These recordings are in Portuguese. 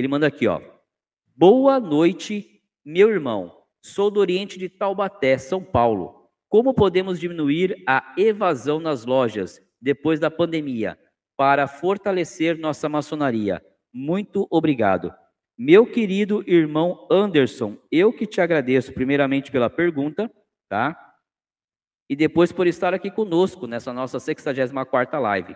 Ele manda aqui, ó. Boa noite, meu irmão. Sou do Oriente de Taubaté, São Paulo. Como podemos diminuir a evasão nas lojas depois da pandemia para fortalecer nossa maçonaria? Muito obrigado. Meu querido irmão Anderson, eu que te agradeço primeiramente pela pergunta, tá? E depois por estar aqui conosco nessa nossa 64ª live.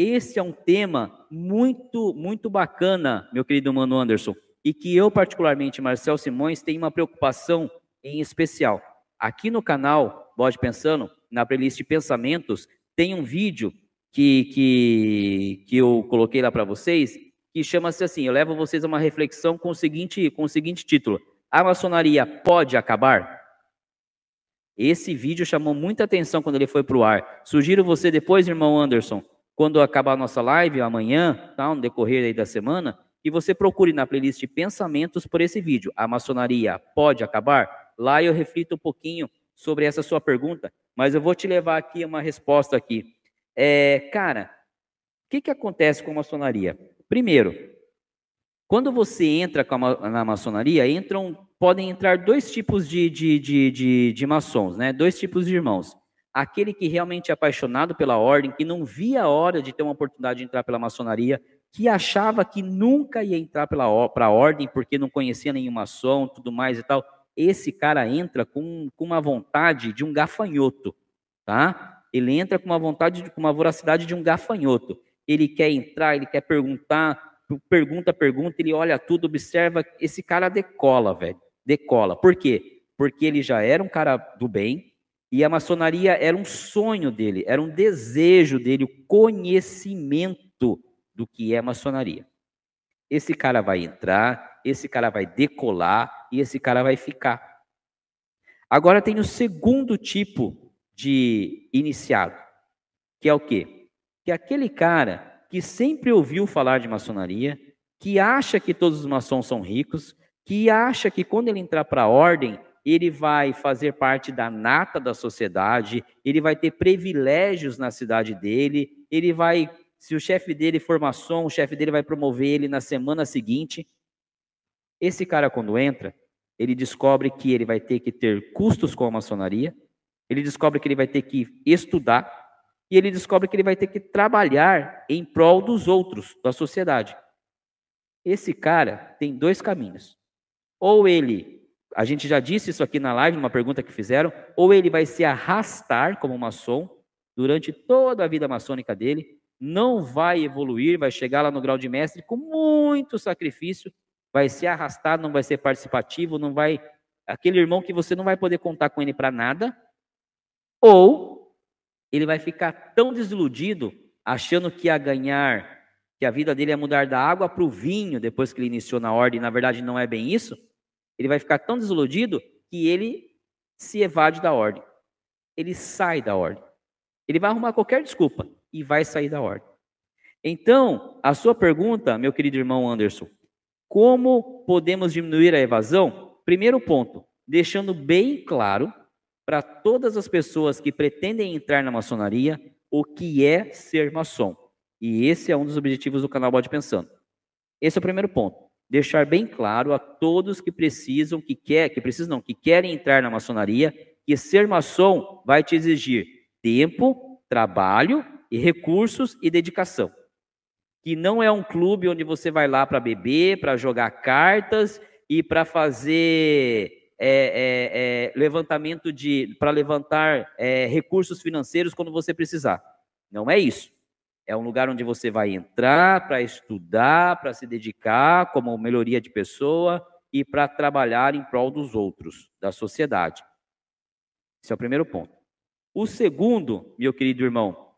Esse é um tema muito, muito bacana, meu querido mano Anderson, e que eu particularmente, Marcel Simões, tenho uma preocupação em especial. Aqui no canal Bode Pensando, na playlist Pensamentos, tem um vídeo que, que, que eu coloquei lá para vocês, que chama-se assim, eu levo vocês a uma reflexão com o seguinte, com o seguinte título: A maçonaria pode acabar? Esse vídeo chamou muita atenção quando ele foi para o ar. Sugiro você depois, irmão Anderson, quando acabar a nossa live amanhã, tá, no decorrer da semana, que você procure na playlist Pensamentos por esse vídeo. A maçonaria pode acabar? Lá eu reflito um pouquinho sobre essa sua pergunta, mas eu vou te levar aqui uma resposta aqui. É, cara, o que, que acontece com a maçonaria? Primeiro, quando você entra na maçonaria, entram, podem entrar dois tipos de, de, de, de, de maçons, né? dois tipos de irmãos. Aquele que realmente é apaixonado pela ordem, que não via a hora de ter uma oportunidade de entrar pela maçonaria, que achava que nunca ia entrar para a ordem porque não conhecia nenhum maçom, tudo mais e tal. Esse cara entra com, com uma vontade de um gafanhoto, tá? Ele entra com uma vontade, com uma voracidade de um gafanhoto ele quer entrar, ele quer perguntar, pergunta, pergunta, ele olha tudo, observa, esse cara decola, velho, decola. Por quê? Porque ele já era um cara do bem e a maçonaria era um sonho dele, era um desejo dele, o conhecimento do que é maçonaria. Esse cara vai entrar, esse cara vai decolar e esse cara vai ficar. Agora tem o segundo tipo de iniciado, que é o quê? que aquele cara que sempre ouviu falar de maçonaria, que acha que todos os maçons são ricos, que acha que quando ele entrar para a ordem, ele vai fazer parte da nata da sociedade, ele vai ter privilégios na cidade dele, ele vai, se o chefe dele for maçom, o chefe dele vai promover ele na semana seguinte. Esse cara, quando entra, ele descobre que ele vai ter que ter custos com a maçonaria, ele descobre que ele vai ter que estudar, e ele descobre que ele vai ter que trabalhar em prol dos outros, da sociedade. Esse cara tem dois caminhos. Ou ele, a gente já disse isso aqui na live, numa pergunta que fizeram, ou ele vai se arrastar como maçom durante toda a vida maçônica dele, não vai evoluir, vai chegar lá no grau de mestre com muito sacrifício, vai se arrastar, não vai ser participativo, não vai aquele irmão que você não vai poder contar com ele para nada, ou ele vai ficar tão desiludido, achando que ia ganhar, que a vida dele ia mudar da água para o vinho depois que ele iniciou na ordem, na verdade não é bem isso. Ele vai ficar tão desiludido que ele se evade da ordem. Ele sai da ordem. Ele vai arrumar qualquer desculpa e vai sair da ordem. Então, a sua pergunta, meu querido irmão Anderson, como podemos diminuir a evasão? Primeiro ponto, deixando bem claro para todas as pessoas que pretendem entrar na maçonaria o que é ser maçom. E esse é um dos objetivos do canal Bode Pensando. Esse é o primeiro ponto. Deixar bem claro a todos que precisam, que quer, que precisam não, que querem entrar na maçonaria, que ser maçom vai te exigir tempo, trabalho e recursos e dedicação. Que não é um clube onde você vai lá para beber, para jogar cartas e para fazer é, é, é, levantamento de para levantar é, recursos financeiros quando você precisar. Não é isso. É um lugar onde você vai entrar para estudar, para se dedicar como melhoria de pessoa e para trabalhar em prol dos outros, da sociedade. Esse é o primeiro ponto. O segundo, meu querido irmão,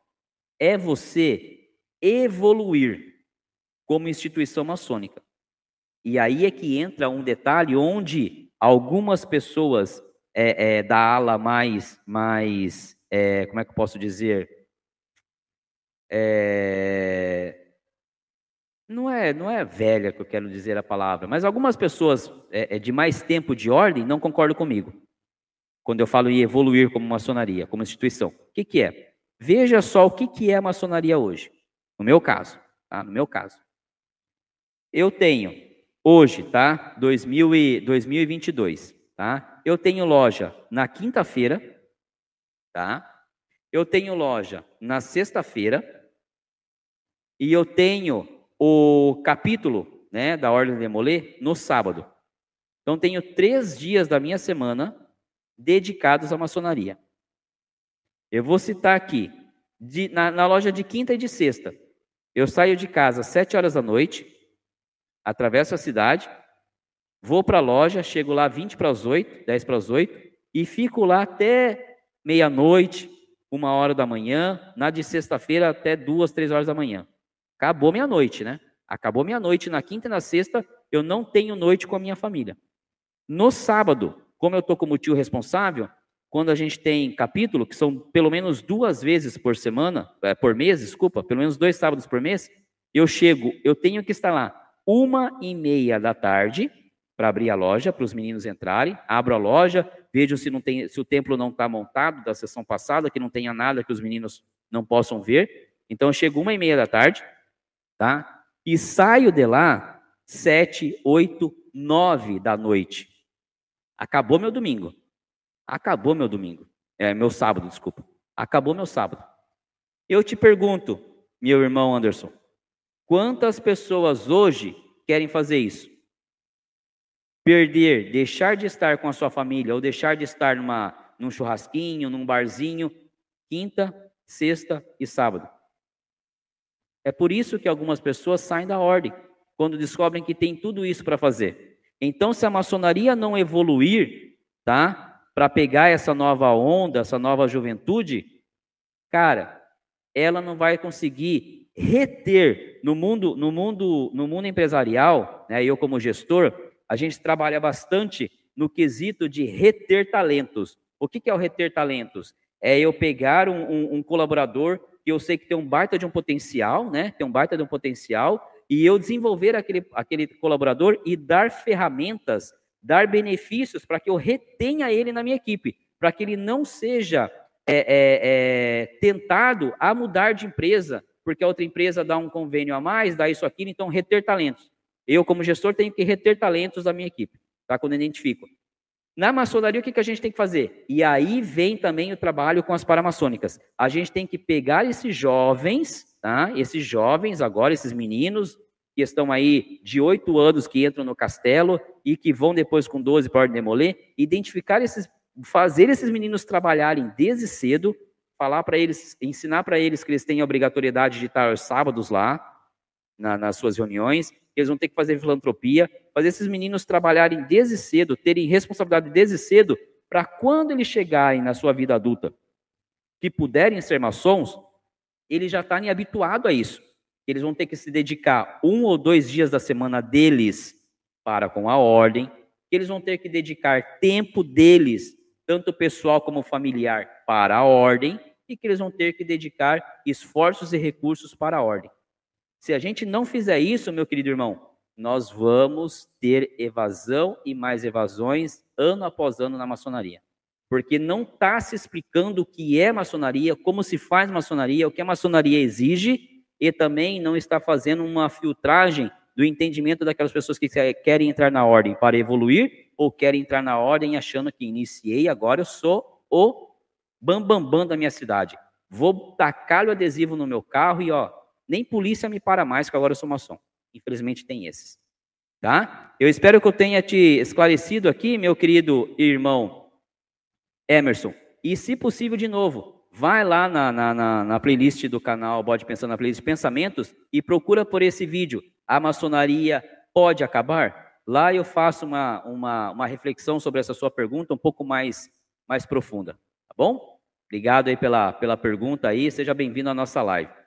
é você evoluir como instituição maçônica. E aí é que entra um detalhe onde algumas pessoas é, é, da ala mais, mais é, como é que eu posso dizer? É, não é, não é velha que eu quero dizer a palavra, mas algumas pessoas é, de mais tempo de ordem não concordam comigo. Quando eu falo em evoluir como maçonaria, como instituição. O que, que é? Veja só o que, que é a maçonaria hoje. No meu caso, tá? No meu caso. Eu tenho hoje, tá? 2000 e 2022, tá? Eu tenho loja na quinta-feira, tá? Eu tenho loja na sexta-feira e eu tenho o capítulo, né, da Ordem de Molê no sábado. Então tenho três dias da minha semana dedicados à maçonaria. Eu vou citar aqui, de, na, na loja de quinta e de sexta, eu saio de casa às sete horas da noite, atravesso a cidade, vou para a loja, chego lá 20 para as 8, 10 para as 8, e fico lá até meia-noite, uma hora da manhã, na de sexta-feira até duas, três horas da manhã. Acabou meia-noite, né? Acabou meia-noite. Na quinta e na sexta, eu não tenho noite com a minha família. No sábado, como eu estou como tio responsável, quando a gente tem capítulo, que são pelo menos duas vezes por semana, é, por mês, desculpa, pelo menos dois sábados por mês, eu chego, eu tenho que estar lá uma e meia da tarde para abrir a loja, para os meninos entrarem, abro a loja, vejo se, não tem, se o templo não está montado da sessão passada, que não tenha nada que os meninos não possam ver. Então eu chego uma e meia da tarde, tá? E saio de lá sete, oito, nove da noite. Acabou meu domingo. Acabou meu domingo. É, meu sábado, desculpa. Acabou meu sábado. Eu te pergunto, meu irmão Anderson, quantas pessoas hoje querem fazer isso? Perder, deixar de estar com a sua família ou deixar de estar numa, num churrasquinho, num barzinho, quinta, sexta e sábado. É por isso que algumas pessoas saem da ordem, quando descobrem que tem tudo isso para fazer. Então, se a maçonaria não evoluir, tá? para pegar essa nova onda, essa nova juventude, cara, ela não vai conseguir reter no mundo, no mundo, no mundo empresarial, né? Eu como gestor, a gente trabalha bastante no quesito de reter talentos. O que, é o reter talentos? É eu pegar um, um, um colaborador que eu sei que tem um baita de um potencial, né? Tem um baita de um potencial e eu desenvolver aquele, aquele colaborador e dar ferramentas dar benefícios para que eu retenha ele na minha equipe, para que ele não seja é, é, é, tentado a mudar de empresa, porque a outra empresa dá um convênio a mais, dá isso aqui, então reter talentos. Eu, como gestor, tenho que reter talentos da minha equipe, tá? Quando eu identifico. Na maçonaria, o que, que a gente tem que fazer? E aí vem também o trabalho com as paramaçônicas. A gente tem que pegar esses jovens, tá? Esses jovens agora, esses meninos, que estão aí de oito anos que entram no castelo e que vão depois com 12 para demoler, identificar esses, fazer esses meninos trabalharem desde cedo, falar para eles, ensinar para eles que eles têm a obrigatoriedade de estar aos sábados lá, na, nas suas reuniões, eles vão ter que fazer filantropia, fazer esses meninos trabalharem desde cedo, terem responsabilidade desde cedo, para quando eles chegarem na sua vida adulta, que puderem ser maçons, eles já estarem habituados a isso eles vão ter que se dedicar um ou dois dias da semana deles para com a ordem, eles vão ter que dedicar tempo deles, tanto pessoal como familiar, para a ordem, e que eles vão ter que dedicar esforços e recursos para a ordem. Se a gente não fizer isso, meu querido irmão, nós vamos ter evasão e mais evasões ano após ano na maçonaria. Porque não está se explicando o que é maçonaria, como se faz maçonaria, o que a maçonaria exige e também não está fazendo uma filtragem do entendimento daquelas pessoas que querem entrar na ordem para evoluir ou querem entrar na ordem achando que iniciei, agora eu sou o bambambam bam, bam da minha cidade. Vou tacar o adesivo no meu carro e ó, nem polícia me para mais que agora eu sou maçom. Infelizmente tem esses. Tá? Eu espero que eu tenha te esclarecido aqui, meu querido irmão Emerson. E se possível de novo, vai lá na, na, na, na playlist do canal Bode Pensando na playlist Pensamentos e procura por esse vídeo. A maçonaria pode acabar? Lá eu faço uma, uma, uma reflexão sobre essa sua pergunta um pouco mais, mais profunda. Tá bom? Obrigado aí pela, pela pergunta aí. Seja bem-vindo à nossa live.